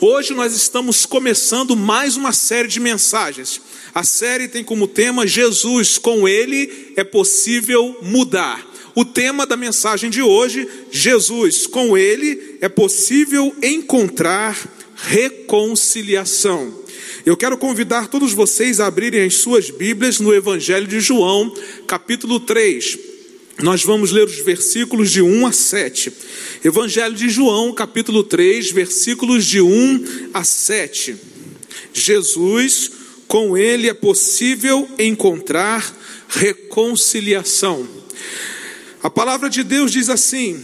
Hoje nós estamos começando mais uma série de mensagens. A série tem como tema Jesus, com ele é possível mudar. O tema da mensagem de hoje, Jesus, com ele é possível encontrar reconciliação. Eu quero convidar todos vocês a abrirem as suas Bíblias no Evangelho de João, capítulo 3. Nós vamos ler os versículos de 1 a 7. Evangelho de João, capítulo 3, versículos de 1 a 7. Jesus, com ele é possível encontrar reconciliação. A palavra de Deus diz assim: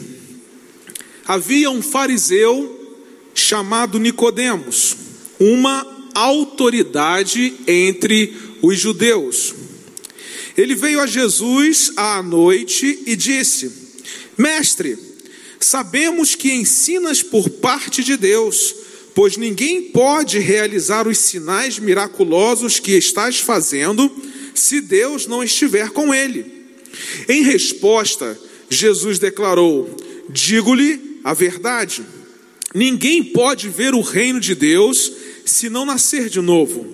Havia um fariseu chamado Nicodemos, uma autoridade entre os judeus. Ele veio a Jesus à noite e disse: Mestre, sabemos que ensinas por parte de Deus, pois ninguém pode realizar os sinais miraculosos que estás fazendo se Deus não estiver com ele. Em resposta, Jesus declarou: Digo-lhe a verdade. Ninguém pode ver o reino de Deus se não nascer de novo.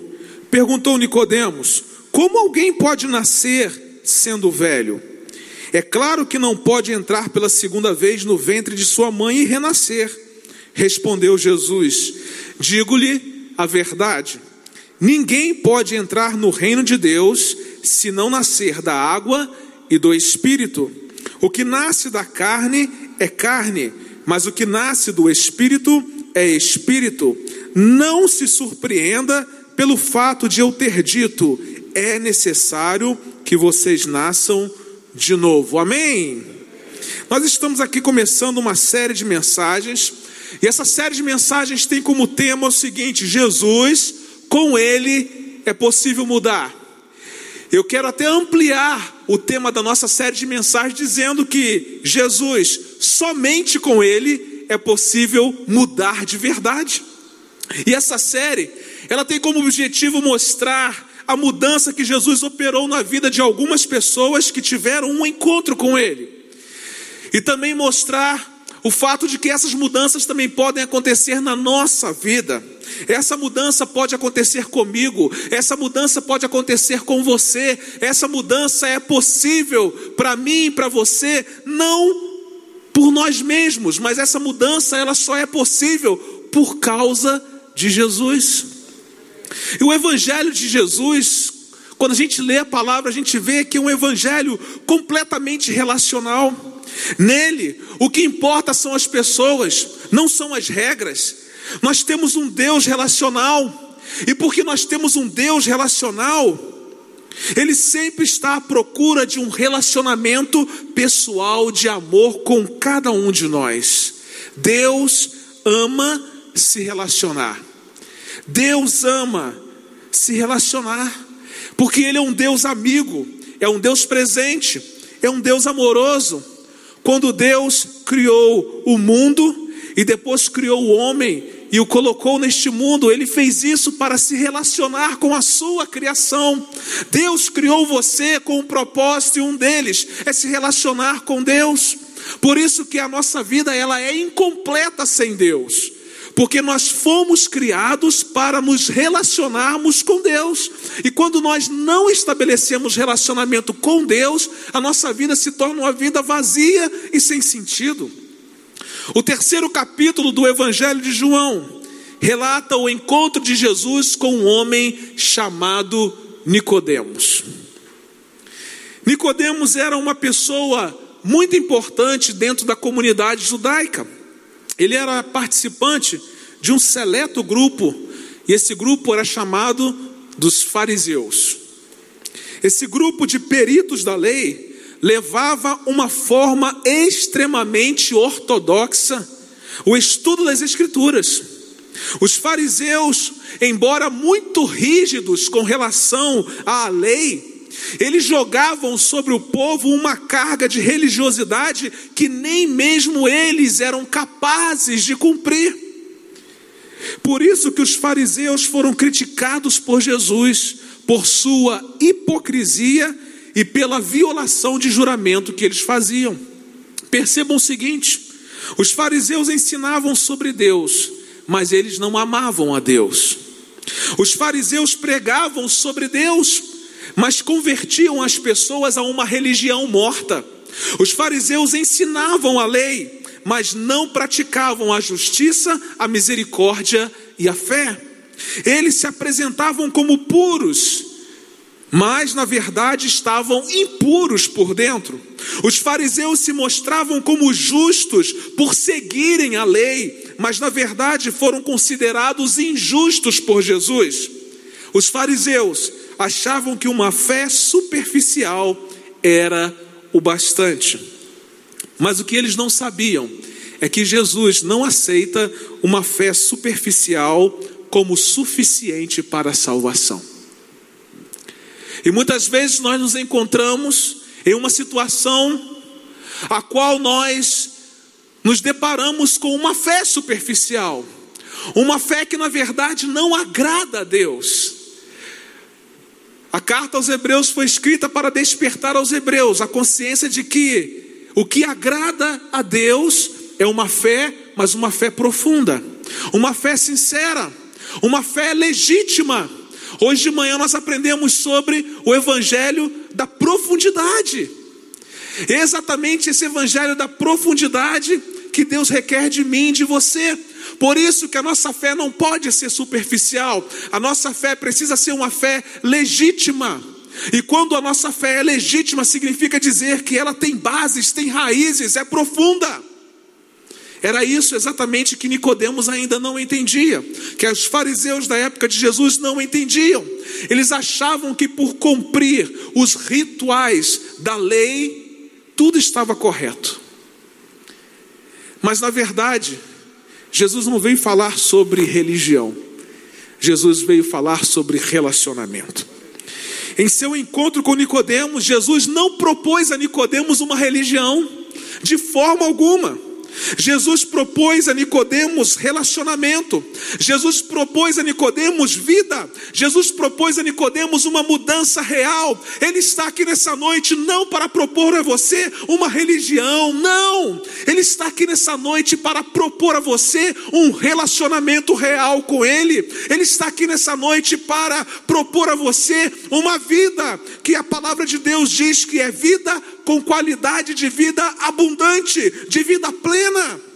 Perguntou Nicodemos: como alguém pode nascer sendo velho? É claro que não pode entrar pela segunda vez no ventre de sua mãe e renascer. Respondeu Jesus: Digo-lhe a verdade. Ninguém pode entrar no reino de Deus se não nascer da água e do espírito. O que nasce da carne é carne, mas o que nasce do espírito é espírito. Não se surpreenda pelo fato de eu ter dito: é necessário que vocês nasçam de novo. Amém? Nós estamos aqui começando uma série de mensagens, e essa série de mensagens tem como tema o seguinte: Jesus, com Ele é possível mudar. Eu quero até ampliar o tema da nossa série de mensagens, dizendo que Jesus, somente com Ele é possível mudar de verdade. E essa série, ela tem como objetivo mostrar a mudança que Jesus operou na vida de algumas pessoas que tiveram um encontro com Ele. E também mostrar o fato de que essas mudanças também podem acontecer na nossa vida. Essa mudança pode acontecer comigo, essa mudança pode acontecer com você, essa mudança é possível para mim e para você, não por nós mesmos, mas essa mudança ela só é possível por causa de Jesus. E o Evangelho de Jesus, quando a gente lê a palavra, a gente vê que é um Evangelho completamente relacional. Nele, o que importa são as pessoas, não são as regras. Nós temos um Deus relacional, e porque nós temos um Deus relacional, ele sempre está à procura de um relacionamento pessoal de amor com cada um de nós. Deus ama se relacionar. Deus ama se relacionar, porque Ele é um Deus amigo, é um Deus presente, é um Deus amoroso. Quando Deus criou o mundo e depois criou o homem e o colocou neste mundo, ele fez isso para se relacionar com a sua criação. Deus criou você com um propósito e um deles é se relacionar com Deus. Por isso que a nossa vida ela é incompleta sem Deus porque nós fomos criados para nos relacionarmos com Deus. E quando nós não estabelecemos relacionamento com Deus, a nossa vida se torna uma vida vazia e sem sentido. O terceiro capítulo do Evangelho de João relata o encontro de Jesus com um homem chamado Nicodemos. Nicodemos era uma pessoa muito importante dentro da comunidade judaica. Ele era participante de um seleto grupo, e esse grupo era chamado dos fariseus. Esse grupo de peritos da lei levava uma forma extremamente ortodoxa o estudo das Escrituras. Os fariseus, embora muito rígidos com relação à lei, eles jogavam sobre o povo uma carga de religiosidade que nem mesmo eles eram capazes de cumprir. Por isso que os fariseus foram criticados por Jesus por sua hipocrisia e pela violação de juramento que eles faziam. Percebam o seguinte: os fariseus ensinavam sobre Deus, mas eles não amavam a Deus. Os fariseus pregavam sobre Deus, mas convertiam as pessoas a uma religião morta. Os fariseus ensinavam a lei, mas não praticavam a justiça, a misericórdia e a fé. Eles se apresentavam como puros, mas na verdade estavam impuros por dentro. Os fariseus se mostravam como justos por seguirem a lei, mas na verdade foram considerados injustos por Jesus. Os fariseus achavam que uma fé superficial era o bastante. Mas o que eles não sabiam é que Jesus não aceita uma fé superficial como suficiente para a salvação. E muitas vezes nós nos encontramos em uma situação a qual nós nos deparamos com uma fé superficial, uma fé que na verdade não agrada a Deus. A carta aos Hebreus foi escrita para despertar aos Hebreus a consciência de que o que agrada a Deus é uma fé, mas uma fé profunda, uma fé sincera, uma fé legítima. Hoje de manhã nós aprendemos sobre o evangelho da profundidade. É exatamente esse evangelho da profundidade que Deus requer de mim de você. Por isso que a nossa fé não pode ser superficial. A nossa fé precisa ser uma fé legítima. E quando a nossa fé é legítima, significa dizer que ela tem bases, tem raízes, é profunda. Era isso exatamente que Nicodemos ainda não entendia, que os fariseus da época de Jesus não entendiam. Eles achavam que por cumprir os rituais da lei, tudo estava correto. Mas na verdade, Jesus não veio falar sobre religião. Jesus veio falar sobre relacionamento. Em seu encontro com Nicodemos, Jesus não propôs a Nicodemos uma religião de forma alguma. Jesus propôs a Nicodemos relacionamento. Jesus propôs a Nicodemos vida. Jesus propôs a Nicodemos uma mudança real. Ele está aqui nessa noite não para propor a você uma religião, não. Ele está aqui nessa noite para propor a você um relacionamento real com ele. Ele está aqui nessa noite para propor a você uma vida que a palavra de Deus diz que é vida com qualidade de vida abundante, de vida plena.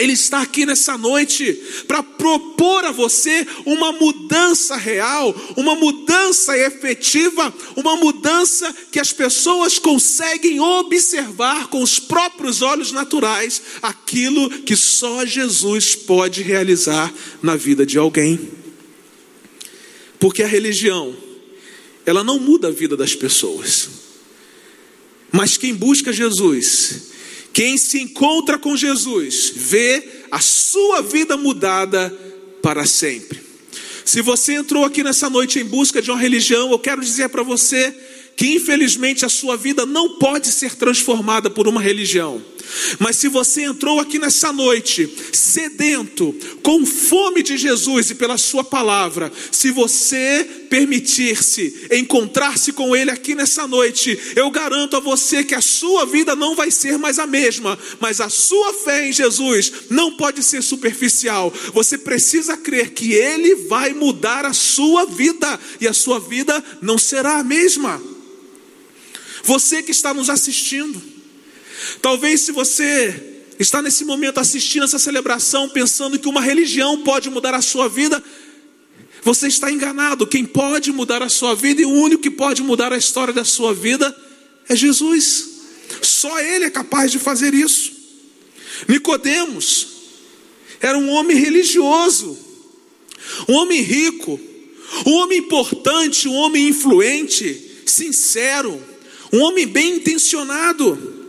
Ele está aqui nessa noite para propor a você uma mudança real, uma mudança efetiva, uma mudança que as pessoas conseguem observar com os próprios olhos naturais aquilo que só Jesus pode realizar na vida de alguém. Porque a religião, ela não muda a vida das pessoas. Mas quem busca Jesus, quem se encontra com Jesus, vê a sua vida mudada para sempre. Se você entrou aqui nessa noite em busca de uma religião, eu quero dizer para você que infelizmente a sua vida não pode ser transformada por uma religião. Mas se você entrou aqui nessa noite sedento, com fome de Jesus e pela Sua palavra, se você permitir-se encontrar-se com Ele aqui nessa noite, eu garanto a você que a sua vida não vai ser mais a mesma, mas a sua fé em Jesus não pode ser superficial. Você precisa crer que Ele vai mudar a sua vida e a sua vida não será a mesma. Você que está nos assistindo, Talvez se você está nesse momento assistindo essa celebração, pensando que uma religião pode mudar a sua vida, você está enganado. Quem pode mudar a sua vida e o único que pode mudar a história da sua vida é Jesus. Só Ele é capaz de fazer isso. Nicodemos era um homem religioso, um homem rico, um homem importante, um homem influente, sincero, um homem bem intencionado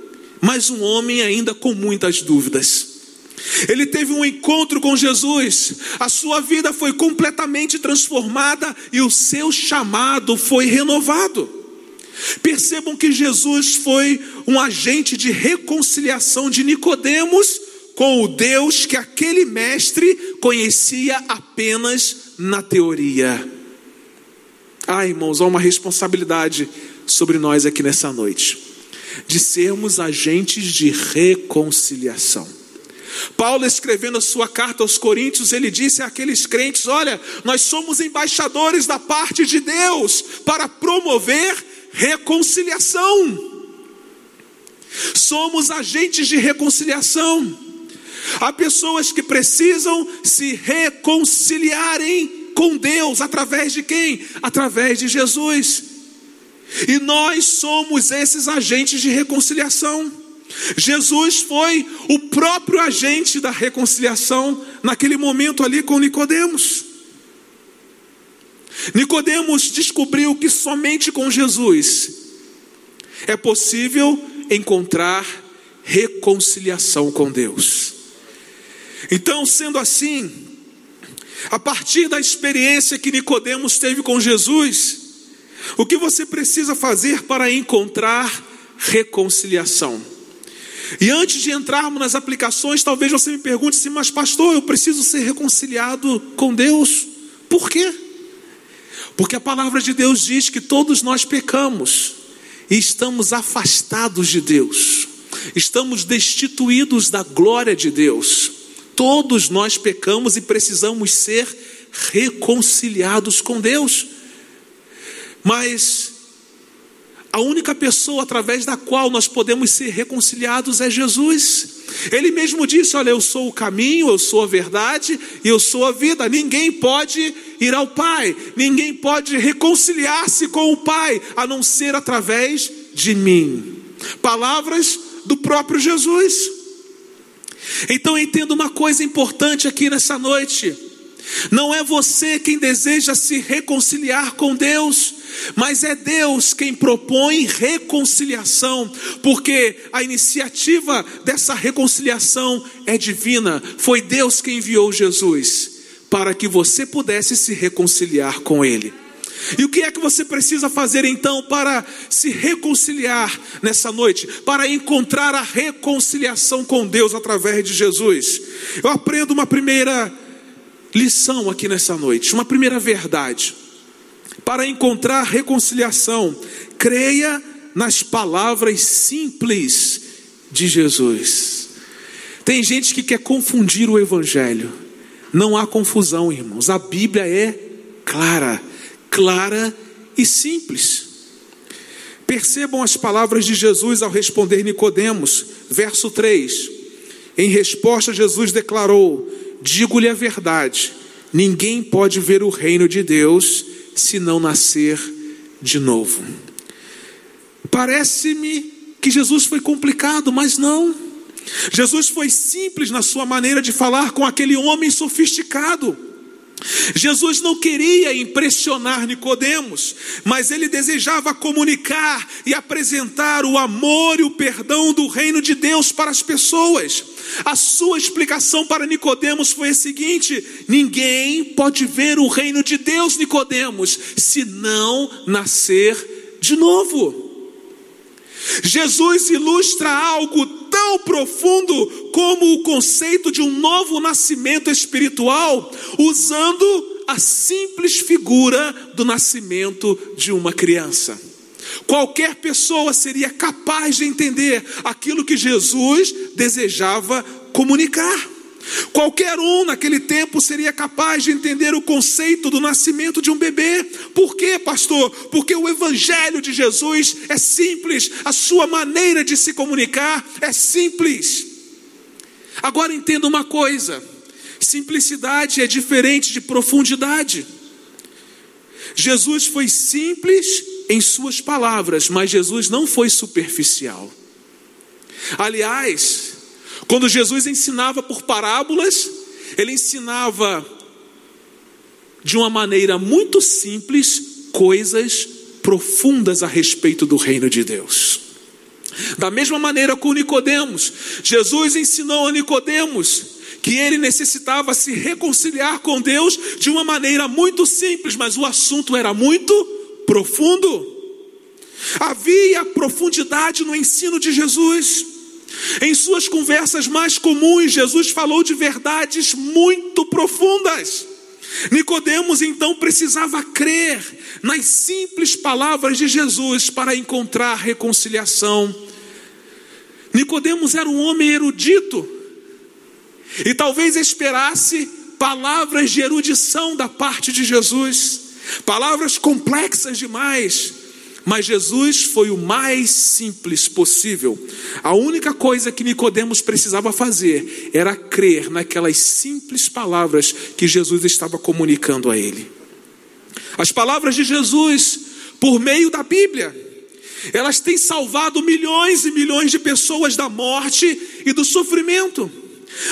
mas um homem ainda com muitas dúvidas. Ele teve um encontro com Jesus, a sua vida foi completamente transformada e o seu chamado foi renovado. Percebam que Jesus foi um agente de reconciliação de Nicodemos com o Deus que aquele mestre conhecia apenas na teoria. Ah, irmãos, há uma responsabilidade sobre nós aqui nessa noite de sermos agentes de reconciliação. Paulo, escrevendo a sua carta aos Coríntios, ele disse àqueles crentes: Olha, nós somos embaixadores da parte de Deus para promover reconciliação. Somos agentes de reconciliação. Há pessoas que precisam se reconciliarem com Deus através de quem? Através de Jesus. E nós somos esses agentes de reconciliação. Jesus foi o próprio agente da reconciliação naquele momento ali com Nicodemos. Nicodemos descobriu que somente com Jesus é possível encontrar reconciliação com Deus. Então, sendo assim, a partir da experiência que Nicodemos teve com Jesus, o que você precisa fazer para encontrar reconciliação? E antes de entrarmos nas aplicações, talvez você me pergunte assim, mas pastor, eu preciso ser reconciliado com Deus. Por quê? Porque a palavra de Deus diz que todos nós pecamos e estamos afastados de Deus, estamos destituídos da glória de Deus. Todos nós pecamos e precisamos ser reconciliados com Deus. Mas a única pessoa através da qual nós podemos ser reconciliados é Jesus. Ele mesmo disse: Olha, eu sou o caminho, eu sou a verdade e eu sou a vida. Ninguém pode ir ao Pai, ninguém pode reconciliar-se com o Pai a não ser através de mim. Palavras do próprio Jesus. Então entenda uma coisa importante aqui nessa noite. Não é você quem deseja se reconciliar com Deus, mas é Deus quem propõe reconciliação, porque a iniciativa dessa reconciliação é divina. Foi Deus quem enviou Jesus para que você pudesse se reconciliar com Ele. E o que é que você precisa fazer então para se reconciliar nessa noite? Para encontrar a reconciliação com Deus através de Jesus? Eu aprendo uma primeira lição aqui nessa noite, uma primeira verdade. Para encontrar reconciliação, creia nas palavras simples de Jesus. Tem gente que quer confundir o Evangelho. Não há confusão, irmãos. A Bíblia é clara, clara e simples. Percebam as palavras de Jesus ao responder Nicodemos, verso 3. Em resposta, Jesus declarou: Digo-lhe a verdade, ninguém pode ver o reino de Deus se não nascer de novo. Parece-me que Jesus foi complicado, mas não. Jesus foi simples na sua maneira de falar com aquele homem sofisticado. Jesus não queria impressionar Nicodemos, mas ele desejava comunicar e apresentar o amor e o perdão do reino de Deus para as pessoas. A sua explicação para Nicodemos foi a seguinte: ninguém pode ver o reino de Deus, Nicodemos, se não nascer de novo. Jesus ilustra algo tão profundo como o conceito de um novo nascimento espiritual, usando a simples figura do nascimento de uma criança. Qualquer pessoa seria capaz de entender aquilo que Jesus desejava comunicar. Qualquer um naquele tempo seria capaz de entender o conceito do nascimento de um bebê. Por quê, pastor? Porque o evangelho de Jesus é simples, a sua maneira de se comunicar é simples. Agora entenda uma coisa: simplicidade é diferente de profundidade. Jesus foi simples em suas palavras, mas Jesus não foi superficial. Aliás, quando Jesus ensinava por parábolas, ele ensinava de uma maneira muito simples coisas profundas a respeito do reino de Deus. Da mesma maneira com Nicodemos, Jesus ensinou a Nicodemos que ele necessitava se reconciliar com Deus de uma maneira muito simples, mas o assunto era muito profundo. Havia profundidade no ensino de Jesus. Em suas conversas mais comuns, Jesus falou de verdades muito profundas. Nicodemos então precisava crer nas simples palavras de Jesus para encontrar reconciliação. Nicodemos era um homem erudito. e talvez esperasse palavras de erudição da parte de Jesus, palavras complexas demais. Mas Jesus foi o mais simples possível. A única coisa que Nicodemos precisava fazer era crer naquelas simples palavras que Jesus estava comunicando a ele. As palavras de Jesus, por meio da Bíblia, elas têm salvado milhões e milhões de pessoas da morte e do sofrimento.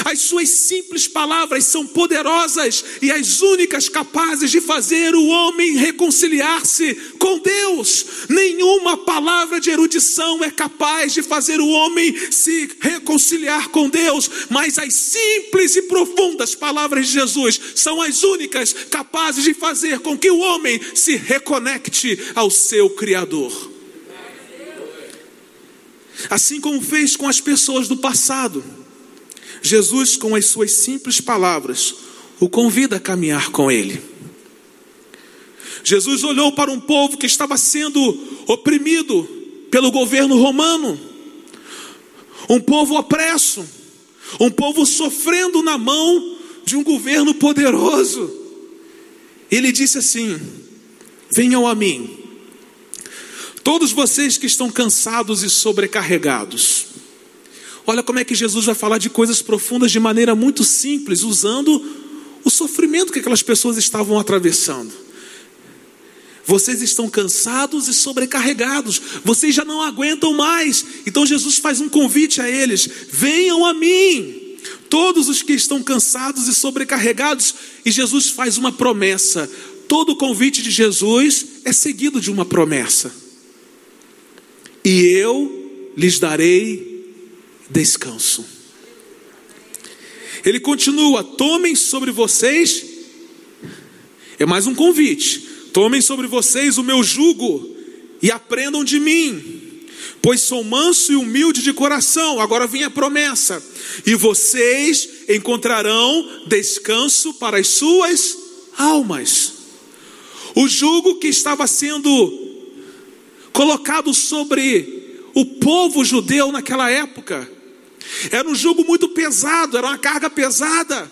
As suas simples palavras são poderosas e as únicas capazes de fazer o homem reconciliar-se com Deus. Nenhuma palavra de erudição é capaz de fazer o homem se reconciliar com Deus, mas as simples e profundas palavras de Jesus são as únicas capazes de fazer com que o homem se reconecte ao seu Criador. Assim como fez com as pessoas do passado. Jesus, com as suas simples palavras, o convida a caminhar com ele. Jesus olhou para um povo que estava sendo oprimido pelo governo romano, um povo opresso, um povo sofrendo na mão de um governo poderoso. Ele disse assim: Venham a mim, todos vocês que estão cansados e sobrecarregados, Olha como é que Jesus vai falar de coisas profundas de maneira muito simples, usando o sofrimento que aquelas pessoas estavam atravessando. Vocês estão cansados e sobrecarregados, vocês já não aguentam mais. Então Jesus faz um convite a eles: venham a mim, todos os que estão cansados e sobrecarregados. E Jesus faz uma promessa. Todo convite de Jesus é seguido de uma promessa. E eu lhes darei descanso. Ele continua: tomem sobre vocês, é mais um convite, tomem sobre vocês o meu jugo e aprendam de mim, pois sou manso e humilde de coração. Agora vem a promessa: e vocês encontrarão descanso para as suas almas. O jugo que estava sendo colocado sobre o povo judeu naquela época era um jugo muito pesado, era uma carga pesada.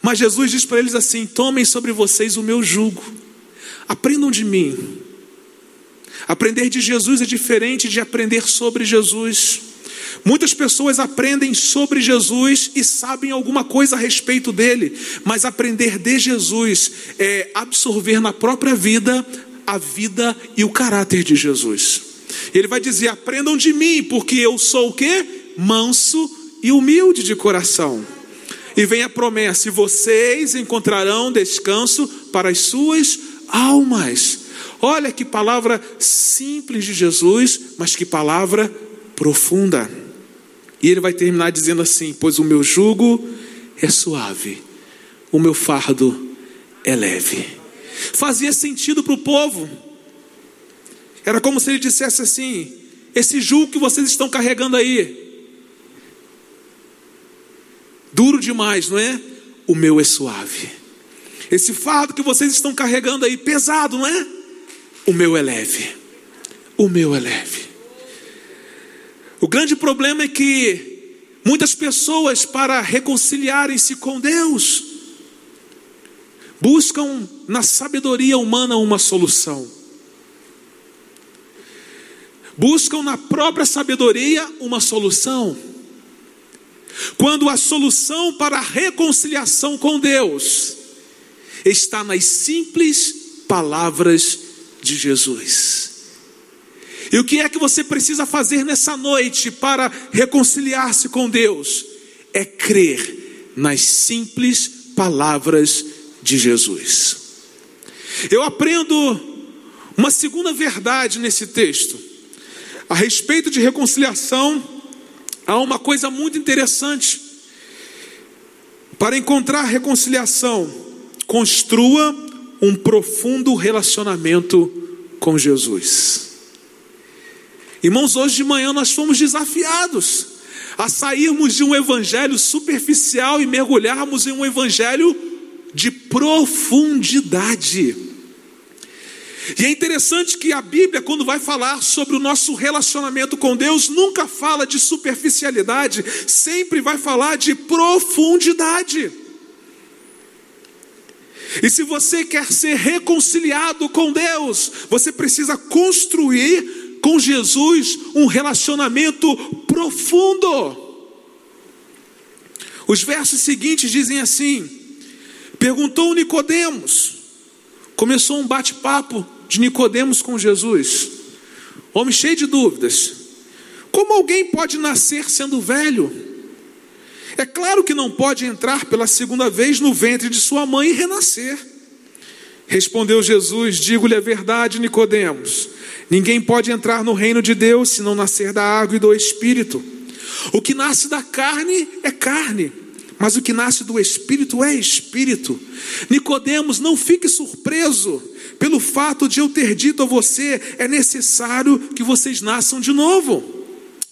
Mas Jesus diz para eles assim: tomem sobre vocês o meu jugo, aprendam de mim. Aprender de Jesus é diferente de aprender sobre Jesus. Muitas pessoas aprendem sobre Jesus e sabem alguma coisa a respeito dele, mas aprender de Jesus é absorver na própria vida a vida e o caráter de Jesus. Ele vai dizer: aprendam de mim, porque eu sou o que? Manso e humilde de coração. E vem a promessa: e vocês encontrarão descanso para as suas almas. Olha que palavra simples de Jesus, mas que palavra profunda. E ele vai terminar dizendo assim: Pois o meu jugo é suave, o meu fardo é leve. Fazia sentido para o povo. Era como se ele dissesse assim: Esse jugo que vocês estão carregando aí, Duro demais, não é? O meu é suave. Esse fardo que vocês estão carregando aí, pesado, não é? O meu é leve. O meu é leve. O grande problema é que muitas pessoas, para reconciliarem-se com Deus, buscam na sabedoria humana uma solução. Buscam na própria sabedoria uma solução. Quando a solução para a reconciliação com Deus está nas simples palavras de Jesus. E o que é que você precisa fazer nessa noite para reconciliar-se com Deus? É crer nas simples palavras de Jesus. Eu aprendo uma segunda verdade nesse texto, a respeito de reconciliação há uma coisa muito interessante. Para encontrar reconciliação, construa um profundo relacionamento com Jesus. Irmãos, hoje de manhã nós fomos desafiados a sairmos de um evangelho superficial e mergulharmos em um evangelho de profundidade. E é interessante que a Bíblia, quando vai falar sobre o nosso relacionamento com Deus, nunca fala de superficialidade, sempre vai falar de profundidade. E se você quer ser reconciliado com Deus, você precisa construir com Jesus um relacionamento profundo. Os versos seguintes dizem assim: Perguntou Nicodemos, começou um bate-papo de Nicodemos com Jesus. Homem cheio de dúvidas. Como alguém pode nascer sendo velho? É claro que não pode entrar pela segunda vez no ventre de sua mãe e renascer. Respondeu Jesus: Digo-lhe a verdade, Nicodemos. Ninguém pode entrar no reino de Deus se não nascer da água e do espírito. O que nasce da carne é carne, mas o que nasce do espírito é espírito. Nicodemos, não fique surpreso pelo fato de eu ter dito a você, é necessário que vocês nasçam de novo.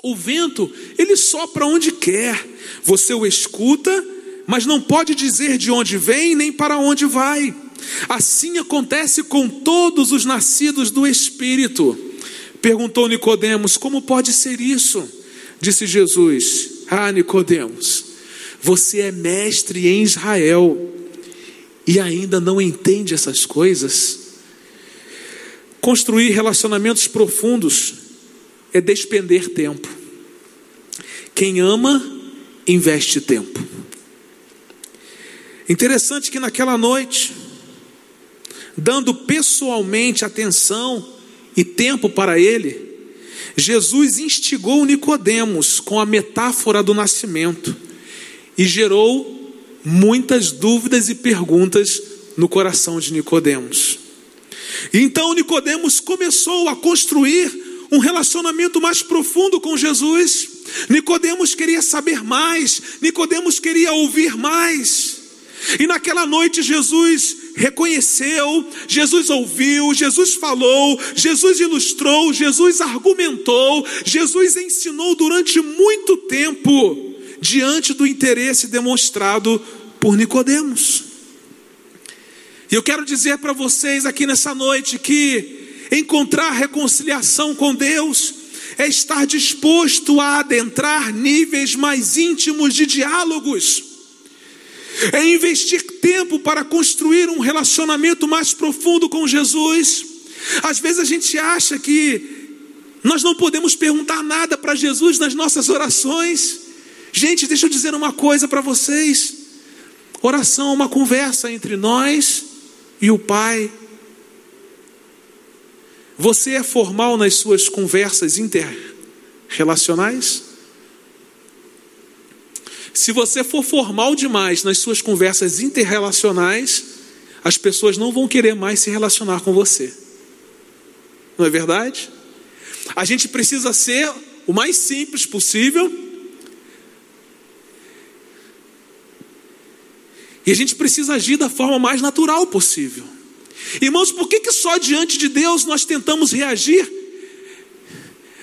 O vento, ele sopra onde quer. Você o escuta, mas não pode dizer de onde vem nem para onde vai. Assim acontece com todos os nascidos do espírito. Perguntou Nicodemos: "Como pode ser isso?" Disse Jesus: "Ah, Nicodemos, você é mestre em Israel e ainda não entende essas coisas?" Construir relacionamentos profundos é despender tempo. Quem ama, investe tempo. Interessante que naquela noite, dando pessoalmente atenção e tempo para ele, Jesus instigou Nicodemos com a metáfora do nascimento e gerou muitas dúvidas e perguntas no coração de Nicodemos. Então Nicodemos começou a construir um relacionamento mais profundo com Jesus. Nicodemos queria saber mais, Nicodemos queria ouvir mais. E naquela noite Jesus reconheceu, Jesus ouviu, Jesus falou, Jesus ilustrou, Jesus argumentou, Jesus ensinou durante muito tempo diante do interesse demonstrado por Nicodemos. E eu quero dizer para vocês aqui nessa noite que encontrar reconciliação com Deus é estar disposto a adentrar níveis mais íntimos de diálogos, é investir tempo para construir um relacionamento mais profundo com Jesus. Às vezes a gente acha que nós não podemos perguntar nada para Jesus nas nossas orações. Gente, deixa eu dizer uma coisa para vocês: oração é uma conversa entre nós e o Pai. Você é formal nas suas conversas interrelacionais? Se você for formal demais nas suas conversas interrelacionais, as pessoas não vão querer mais se relacionar com você. Não é verdade? A gente precisa ser o mais simples possível. E a gente precisa agir da forma mais natural possível. Irmãos, por que, que só diante de Deus nós tentamos reagir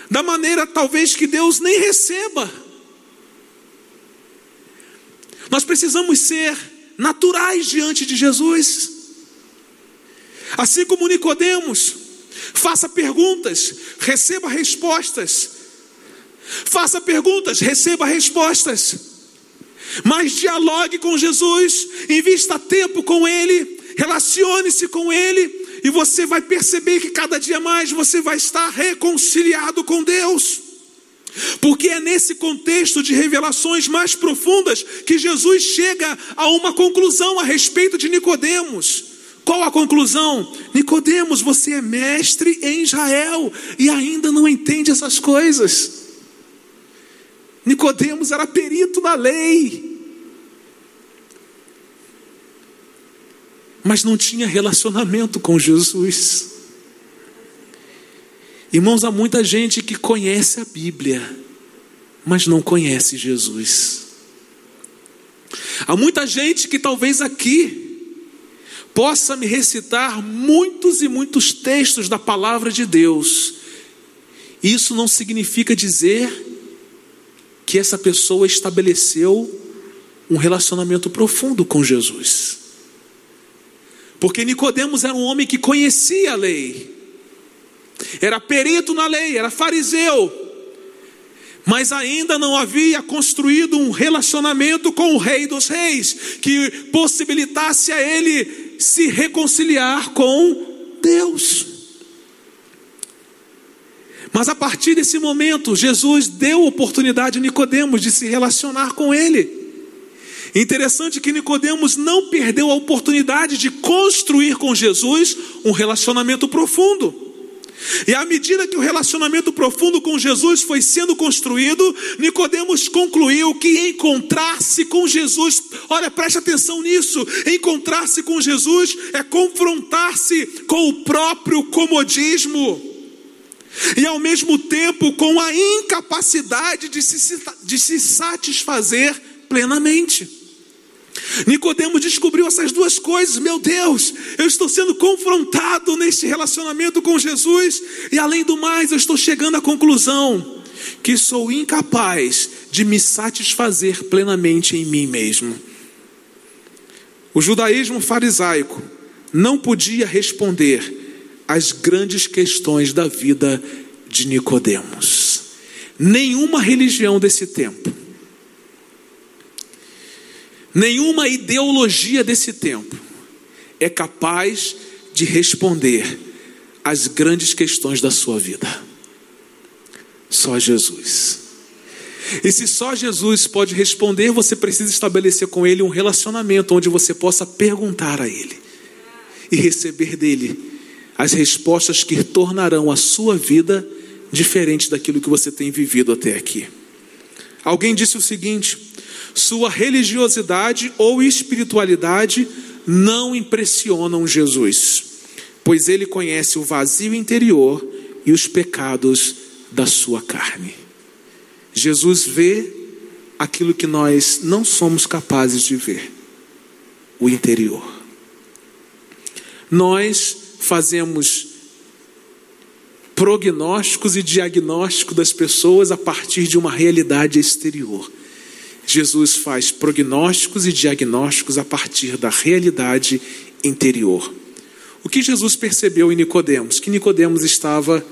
da maneira talvez que Deus nem receba? Nós precisamos ser naturais diante de Jesus. Assim como Nicodemos, faça perguntas, receba respostas. Faça perguntas, receba respostas. Mas dialogue com Jesus, invista tempo com Ele, relacione-se com Ele, e você vai perceber que cada dia mais você vai estar reconciliado com Deus. Porque é nesse contexto de revelações mais profundas que Jesus chega a uma conclusão a respeito de Nicodemos. Qual a conclusão? Nicodemos, você é mestre em Israel e ainda não entende essas coisas. Nicodemos era perito na lei. Mas não tinha relacionamento com Jesus. Irmãos, há muita gente que conhece a Bíblia, mas não conhece Jesus. Há muita gente que talvez aqui possa me recitar muitos e muitos textos da palavra de Deus. Isso não significa dizer que essa pessoa estabeleceu um relacionamento profundo com Jesus. Porque Nicodemos era um homem que conhecia a lei. Era perito na lei, era fariseu. Mas ainda não havia construído um relacionamento com o Rei dos Reis que possibilitasse a ele se reconciliar com Deus. Mas a partir desse momento, Jesus deu oportunidade a Nicodemos de se relacionar com ele. Interessante que Nicodemos não perdeu a oportunidade de construir com Jesus um relacionamento profundo. E à medida que o relacionamento profundo com Jesus foi sendo construído, Nicodemos concluiu que encontrar-se com Jesus, olha, preste atenção nisso, encontrar-se com Jesus é confrontar-se com o próprio comodismo. E ao mesmo tempo com a incapacidade de se, de se satisfazer plenamente. Nicodemo descobriu essas duas coisas. Meu Deus, eu estou sendo confrontado neste relacionamento com Jesus e além do mais, eu estou chegando à conclusão que sou incapaz de me satisfazer plenamente em mim mesmo. O judaísmo farisaico não podia responder às grandes questões da vida de Nicodemos. Nenhuma religião desse tempo Nenhuma ideologia desse tempo é capaz de responder às grandes questões da sua vida. Só Jesus. E se só Jesus pode responder, você precisa estabelecer com Ele um relacionamento onde você possa perguntar a Ele e receber dele as respostas que tornarão a sua vida diferente daquilo que você tem vivido até aqui. Alguém disse o seguinte: sua religiosidade ou espiritualidade não impressionam Jesus, pois ele conhece o vazio interior e os pecados da sua carne. Jesus vê aquilo que nós não somos capazes de ver, o interior. Nós fazemos prognósticos e diagnóstico das pessoas a partir de uma realidade exterior. Jesus faz prognósticos e diagnósticos a partir da realidade interior. O que Jesus percebeu em Nicodemos? Que Nicodemos estava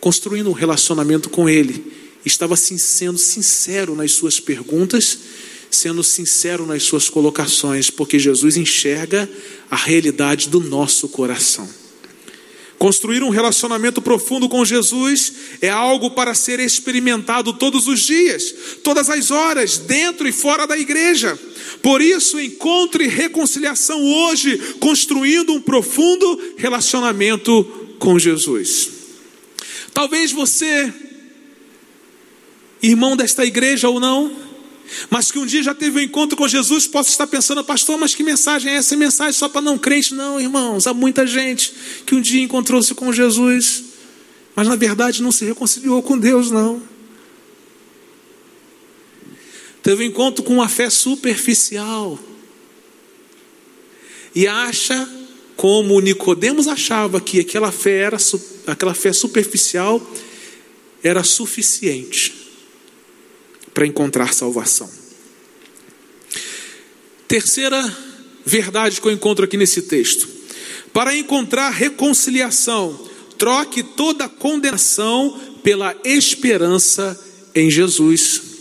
construindo um relacionamento com ele, estava sendo sincero nas suas perguntas, sendo sincero nas suas colocações, porque Jesus enxerga a realidade do nosso coração. Construir um relacionamento profundo com Jesus é algo para ser experimentado todos os dias, todas as horas, dentro e fora da igreja. Por isso, encontre reconciliação hoje, construindo um profundo relacionamento com Jesus. Talvez você, irmão desta igreja ou não, mas que um dia já teve um encontro com Jesus, possa estar pensando, pastor, mas que mensagem é essa? mensagem só para não crente? Não, irmãos, há muita gente que um dia encontrou-se com Jesus, mas na verdade não se reconciliou com Deus, não. Teve um encontro com uma fé superficial e acha, como Nicodemos achava que aquela fé era aquela fé superficial era suficiente para encontrar salvação. Terceira verdade que eu encontro aqui nesse texto: para encontrar reconciliação, troque toda condenação pela esperança em Jesus.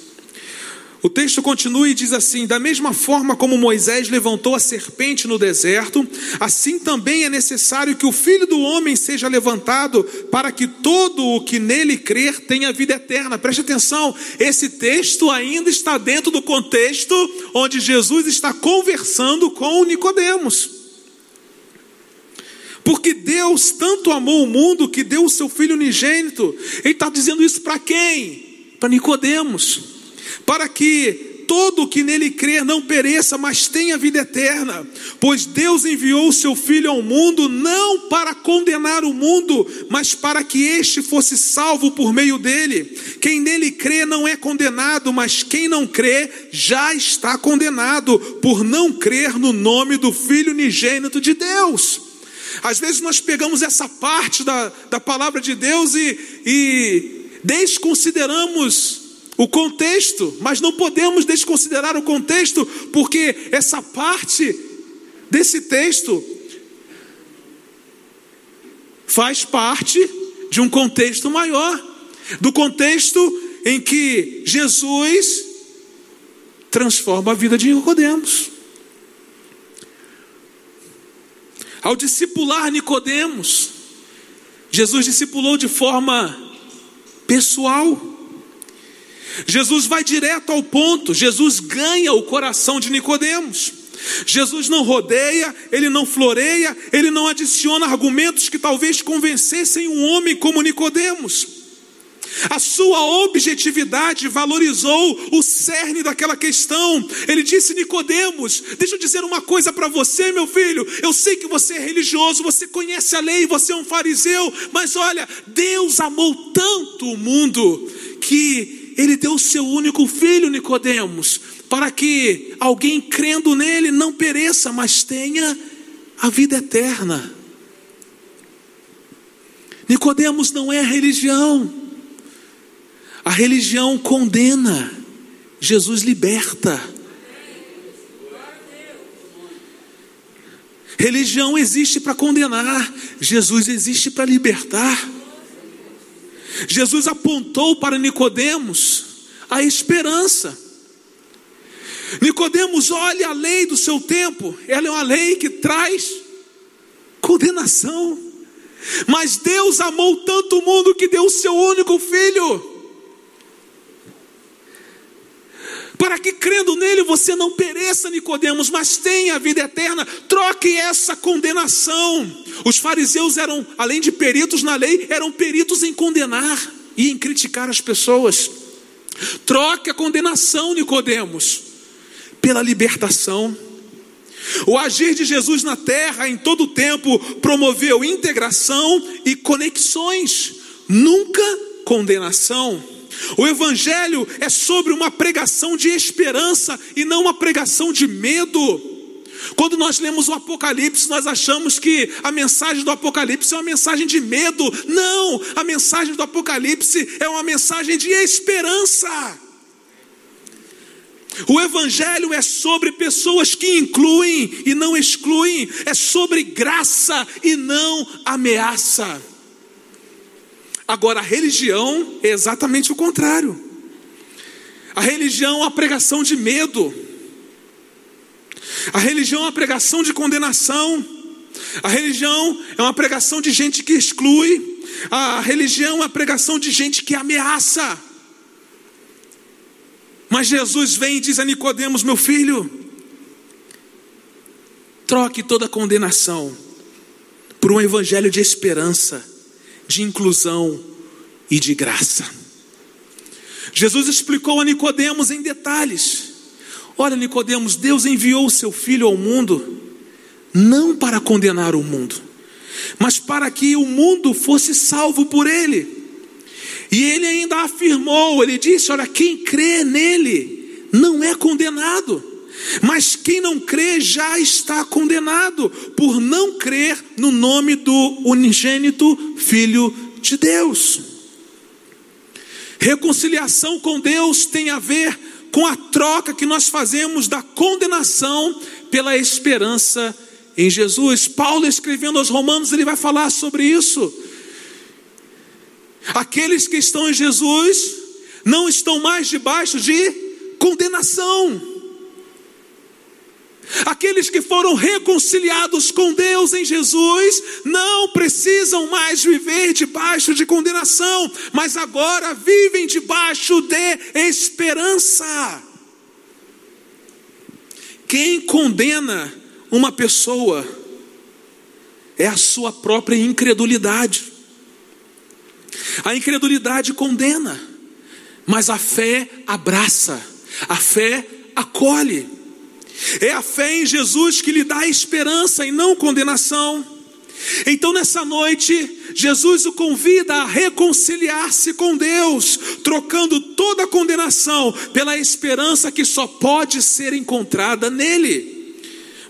O texto continua e diz assim: Da mesma forma como Moisés levantou a serpente no deserto, assim também é necessário que o filho do homem seja levantado, para que todo o que nele crer tenha vida eterna. Preste atenção, esse texto ainda está dentro do contexto onde Jesus está conversando com Nicodemos. Porque Deus tanto amou o mundo que deu o seu filho unigênito. Ele está dizendo isso para quem? Para Nicodemos para que todo o que nele crer não pereça, mas tenha vida eterna. Pois Deus enviou o seu Filho ao mundo não para condenar o mundo, mas para que este fosse salvo por meio dele. Quem nele crê não é condenado, mas quem não crê já está condenado, por não crer no nome do Filho unigênito de Deus. Às vezes nós pegamos essa parte da, da palavra de Deus e, e desconsideramos o contexto, mas não podemos desconsiderar o contexto, porque essa parte desse texto faz parte de um contexto maior, do contexto em que Jesus transforma a vida de Nicodemos. Ao discipular Nicodemos, Jesus discipulou de forma pessoal. Jesus vai direto ao ponto, Jesus ganha o coração de Nicodemos. Jesus não rodeia, ele não floreia, ele não adiciona argumentos que talvez convencessem um homem como Nicodemos. A sua objetividade valorizou o cerne daquela questão. Ele disse: Nicodemos, deixa eu dizer uma coisa para você, meu filho. Eu sei que você é religioso, você conhece a lei, você é um fariseu, mas olha, Deus amou tanto o mundo que ele deu o seu único filho, Nicodemos, para que alguém crendo nele não pereça, mas tenha a vida eterna. Nicodemos não é religião. A religião condena, Jesus liberta. Religião existe para condenar, Jesus existe para libertar. Jesus apontou para Nicodemos a esperança. Nicodemos, olha a lei do seu tempo, ela é uma lei que traz condenação. Mas Deus amou tanto o mundo que deu o seu único filho para que crendo nele você não pereça, Nicodemos, mas tenha a vida eterna. Troque essa condenação. Os fariseus eram, além de peritos na lei, eram peritos em condenar e em criticar as pessoas. Troque a condenação, Nicodemos, pela libertação. O agir de Jesus na terra em todo o tempo promoveu integração e conexões, nunca condenação. O Evangelho é sobre uma pregação de esperança e não uma pregação de medo. Quando nós lemos o Apocalipse, nós achamos que a mensagem do Apocalipse é uma mensagem de medo. Não, a mensagem do Apocalipse é uma mensagem de esperança. O Evangelho é sobre pessoas que incluem e não excluem, é sobre graça e não ameaça. Agora, a religião é exatamente o contrário. A religião é uma pregação de medo. A religião é uma pregação de condenação. A religião é uma pregação de gente que exclui. A religião é uma pregação de gente que ameaça. Mas Jesus vem e diz a Nicodemos, meu filho, troque toda condenação por um evangelho de esperança de inclusão e de graça. Jesus explicou a Nicodemos em detalhes. Olha, Nicodemos, Deus enviou o seu filho ao mundo não para condenar o mundo, mas para que o mundo fosse salvo por ele. E ele ainda afirmou, ele disse: "Olha, quem crê nele não é condenado, mas quem não crê já está condenado, por não crer no nome do unigênito Filho de Deus. Reconciliação com Deus tem a ver com a troca que nós fazemos da condenação pela esperança em Jesus. Paulo, escrevendo aos Romanos, ele vai falar sobre isso. Aqueles que estão em Jesus não estão mais debaixo de condenação. Aqueles que foram reconciliados com Deus em Jesus não precisam mais viver debaixo de condenação, mas agora vivem debaixo de esperança. Quem condena uma pessoa é a sua própria incredulidade. A incredulidade condena, mas a fé abraça, a fé acolhe. É a fé em Jesus que lhe dá esperança e não condenação. Então, nessa noite, Jesus o convida a reconciliar-se com Deus, trocando toda a condenação pela esperança que só pode ser encontrada nele.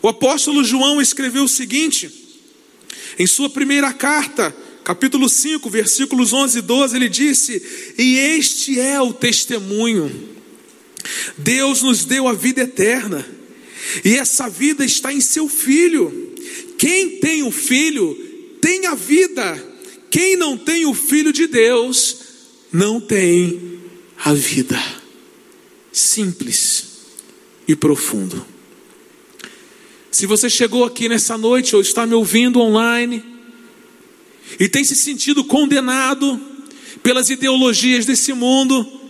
O apóstolo João escreveu o seguinte, em sua primeira carta, capítulo 5, versículos 11 e 12, ele disse: E este é o testemunho, Deus nos deu a vida eterna e essa vida está em seu filho. Quem tem o filho tem a vida. quem não tem o Filho de Deus não tem a vida. Simples e profundo. Se você chegou aqui nessa noite ou está me ouvindo online e tem se sentido condenado pelas ideologias desse mundo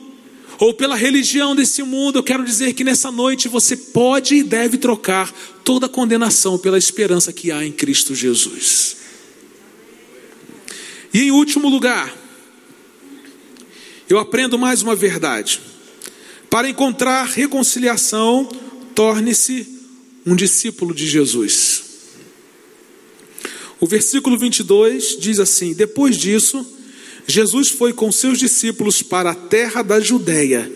ou pela religião desse mundo, eu quero dizer que nessa noite você pode e deve trocar toda condenação pela esperança que há em Cristo Jesus. E em último lugar, eu aprendo mais uma verdade. Para encontrar reconciliação, torne-se um discípulo de Jesus. O versículo 22 diz assim: Depois disso, Jesus foi com seus discípulos para a terra da Judéia,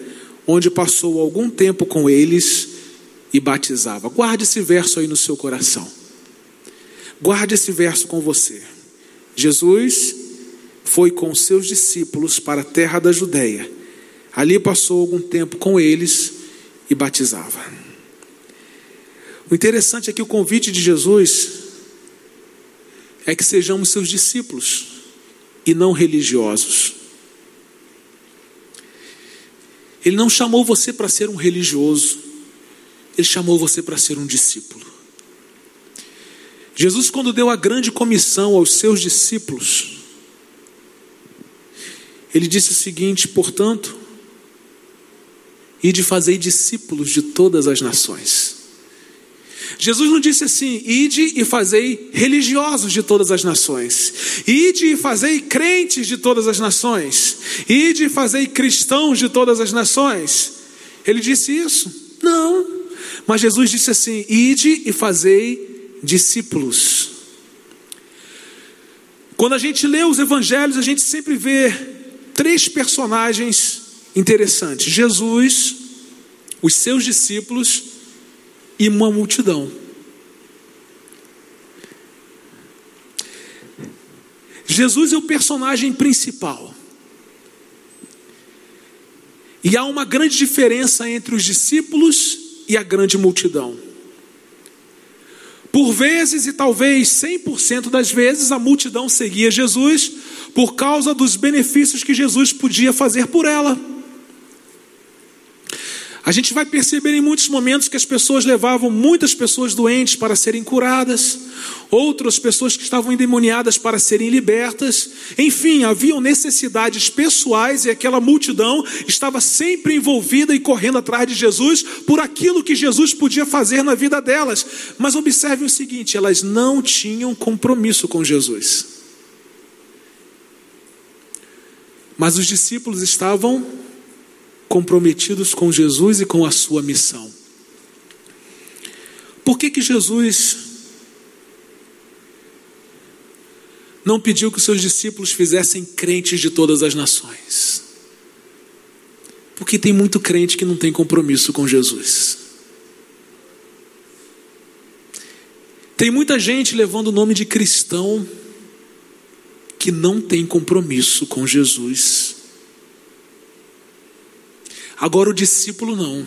onde passou algum tempo com eles e batizava. Guarde esse verso aí no seu coração. Guarde esse verso com você. Jesus foi com seus discípulos para a terra da Judéia. Ali passou algum tempo com eles e batizava. O interessante é que o convite de Jesus é que sejamos seus discípulos e não religiosos. Ele não chamou você para ser um religioso, ele chamou você para ser um discípulo. Jesus, quando deu a grande comissão aos seus discípulos, ele disse o seguinte: portanto, e de fazer discípulos de todas as nações. Jesus não disse assim: ide e fazei religiosos de todas as nações, ide e fazei crentes de todas as nações, ide e fazei cristãos de todas as nações. Ele disse isso? Não. Mas Jesus disse assim: ide e fazei discípulos. Quando a gente lê os evangelhos, a gente sempre vê três personagens interessantes: Jesus, os seus discípulos e uma multidão. Jesus é o personagem principal. E há uma grande diferença entre os discípulos e a grande multidão. Por vezes, e talvez 100% das vezes, a multidão seguia Jesus por causa dos benefícios que Jesus podia fazer por ela. A gente vai perceber em muitos momentos que as pessoas levavam muitas pessoas doentes para serem curadas, outras pessoas que estavam endemoniadas para serem libertas. Enfim, haviam necessidades pessoais e aquela multidão estava sempre envolvida e correndo atrás de Jesus por aquilo que Jesus podia fazer na vida delas. Mas observe o seguinte: elas não tinham compromisso com Jesus. Mas os discípulos estavam comprometidos com Jesus e com a sua missão. Por que que Jesus não pediu que os seus discípulos fizessem crentes de todas as nações? Porque tem muito crente que não tem compromisso com Jesus. Tem muita gente levando o nome de cristão que não tem compromisso com Jesus. Agora o discípulo não.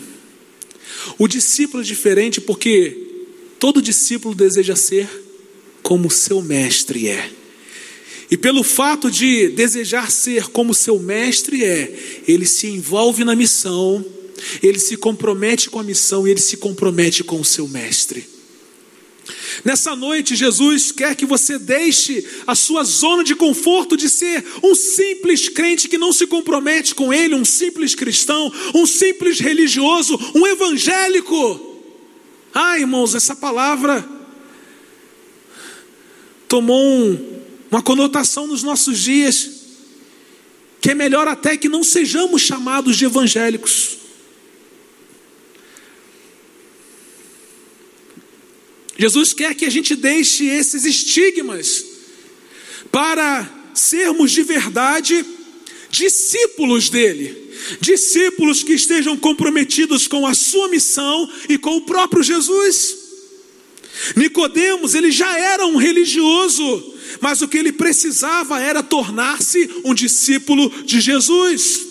O discípulo é diferente porque todo discípulo deseja ser como seu mestre é. E pelo fato de desejar ser como seu mestre é, ele se envolve na missão, ele se compromete com a missão e ele se compromete com o seu mestre. Nessa noite, Jesus quer que você deixe a sua zona de conforto de ser um simples crente que não se compromete com Ele, um simples cristão, um simples religioso, um evangélico. Ah, irmãos, essa palavra tomou um, uma conotação nos nossos dias, que é melhor até que não sejamos chamados de evangélicos. Jesus quer que a gente deixe esses estigmas para sermos de verdade discípulos dele. Discípulos que estejam comprometidos com a sua missão e com o próprio Jesus. Nicodemos, ele já era um religioso, mas o que ele precisava era tornar-se um discípulo de Jesus.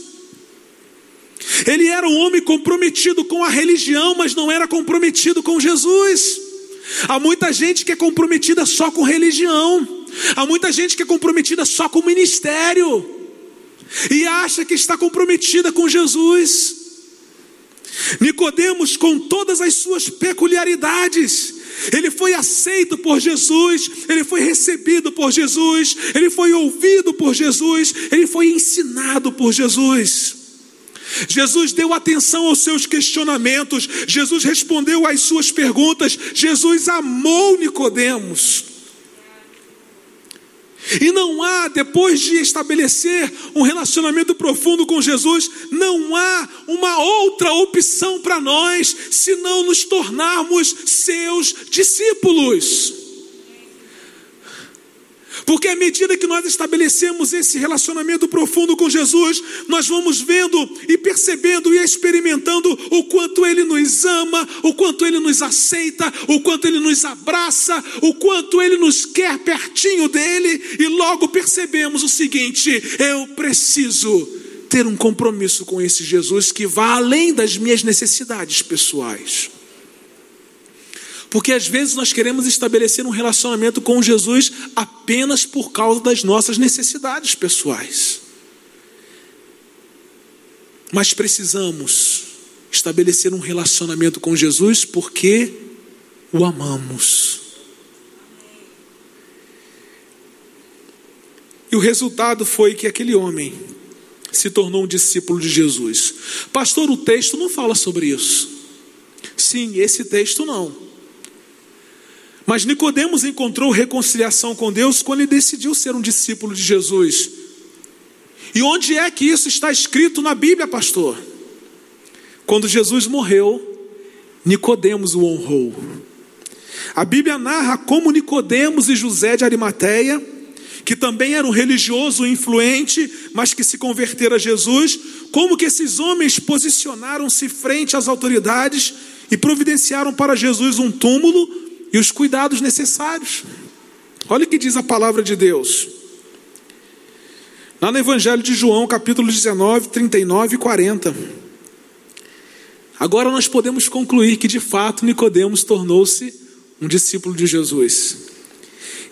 Ele era um homem comprometido com a religião, mas não era comprometido com Jesus. Há muita gente que é comprometida só com religião, Há muita gente que é comprometida só com ministério e acha que está comprometida com Jesus. Nicodemos, com todas as suas peculiaridades, ele foi aceito por Jesus, ele foi recebido por Jesus, ele foi ouvido por Jesus, ele foi ensinado por Jesus. Jesus deu atenção aos seus questionamentos, Jesus respondeu às suas perguntas, Jesus amou Nicodemos. E não há, depois de estabelecer um relacionamento profundo com Jesus, não há uma outra opção para nós senão nos tornarmos seus discípulos. Porque à medida que nós estabelecemos esse relacionamento profundo com Jesus, nós vamos vendo e percebendo e experimentando o quanto Ele nos ama, o quanto Ele nos aceita, o quanto Ele nos abraça, o quanto Ele nos quer pertinho dele, e logo percebemos o seguinte: eu preciso ter um compromisso com esse Jesus que vá além das minhas necessidades pessoais. Porque às vezes nós queremos estabelecer um relacionamento com Jesus apenas por causa das nossas necessidades pessoais. Mas precisamos estabelecer um relacionamento com Jesus porque o amamos. E o resultado foi que aquele homem se tornou um discípulo de Jesus. Pastor, o texto não fala sobre isso. Sim, esse texto não. Mas Nicodemos encontrou reconciliação com Deus quando ele decidiu ser um discípulo de Jesus. E onde é que isso está escrito na Bíblia, pastor? Quando Jesus morreu, Nicodemos o honrou. A Bíblia narra como Nicodemos e José de Arimateia, que também era um religioso influente, mas que se converteram a Jesus, como que esses homens posicionaram-se frente às autoridades e providenciaram para Jesus um túmulo e os cuidados necessários. Olha o que diz a palavra de Deus. Lá no Evangelho de João, capítulo 19, 39 e 40. Agora nós podemos concluir que de fato Nicodemos tornou-se um discípulo de Jesus.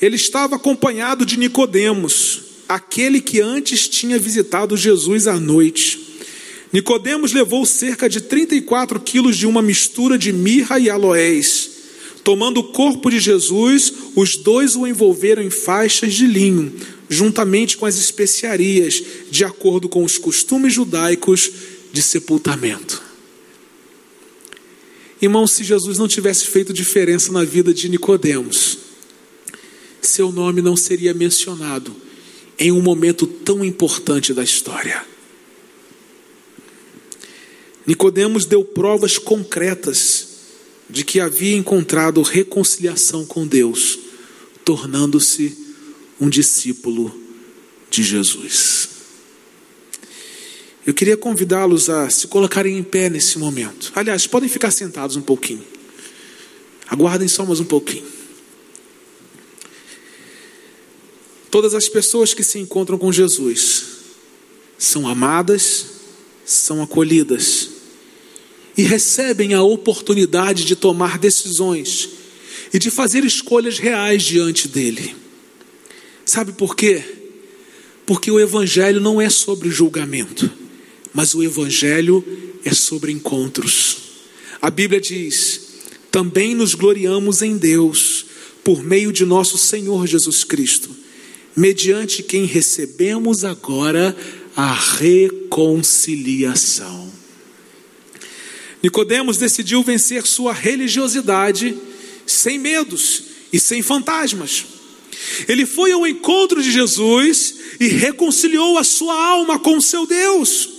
Ele estava acompanhado de Nicodemos, aquele que antes tinha visitado Jesus à noite. Nicodemos levou cerca de 34 quilos de uma mistura de mirra e aloés Tomando o corpo de Jesus, os dois o envolveram em faixas de linho, juntamente com as especiarias, de acordo com os costumes judaicos de sepultamento. Irmão, se Jesus não tivesse feito diferença na vida de Nicodemos, seu nome não seria mencionado em um momento tão importante da história. Nicodemos deu provas concretas de que havia encontrado reconciliação com Deus, tornando-se um discípulo de Jesus. Eu queria convidá-los a se colocarem em pé nesse momento. Aliás, podem ficar sentados um pouquinho. Aguardem só mais um pouquinho. Todas as pessoas que se encontram com Jesus são amadas, são acolhidas e recebem a oportunidade de tomar decisões e de fazer escolhas reais diante dele. Sabe por quê? Porque o Evangelho não é sobre julgamento, mas o Evangelho é sobre encontros. A Bíblia diz: também nos gloriamos em Deus, por meio de nosso Senhor Jesus Cristo, mediante quem recebemos agora a reconciliação. Nicodemos decidiu vencer sua religiosidade sem medos e sem fantasmas. Ele foi ao encontro de Jesus e reconciliou a sua alma com o seu Deus.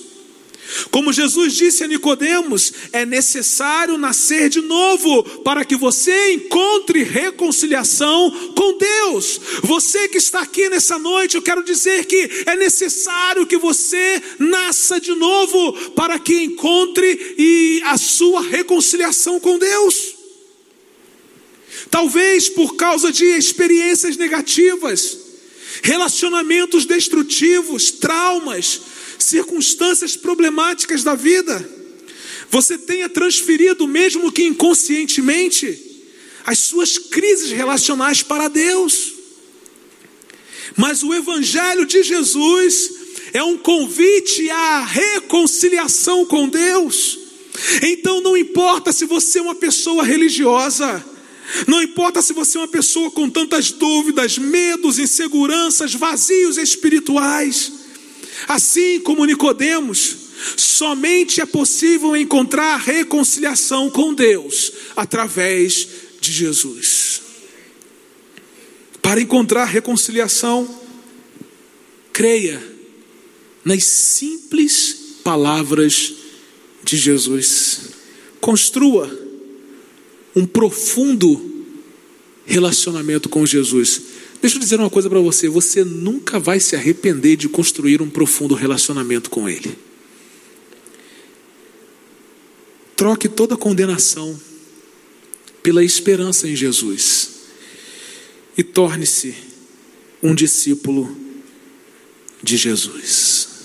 Como Jesus disse a Nicodemos, é necessário nascer de novo para que você encontre reconciliação com Deus. Você que está aqui nessa noite, eu quero dizer que é necessário que você nasça de novo para que encontre e a sua reconciliação com Deus. Talvez por causa de experiências negativas, relacionamentos destrutivos, traumas, circunstâncias problemáticas da vida, você tenha transferido, mesmo que inconscientemente, as suas crises relacionais para Deus. Mas o Evangelho de Jesus é um convite à reconciliação com Deus. Então não importa se você é uma pessoa religiosa, não importa se você é uma pessoa com tantas dúvidas, medos, inseguranças, vazios espirituais, assim como Nicodemos, somente é possível encontrar reconciliação com Deus através de Jesus. Para encontrar reconciliação, creia nas simples palavras de Jesus. Construa um profundo relacionamento com Jesus. Deixa eu dizer uma coisa para você: você nunca vai se arrepender de construir um profundo relacionamento com Ele. Troque toda condenação pela esperança em Jesus e torne-se um discípulo de Jesus.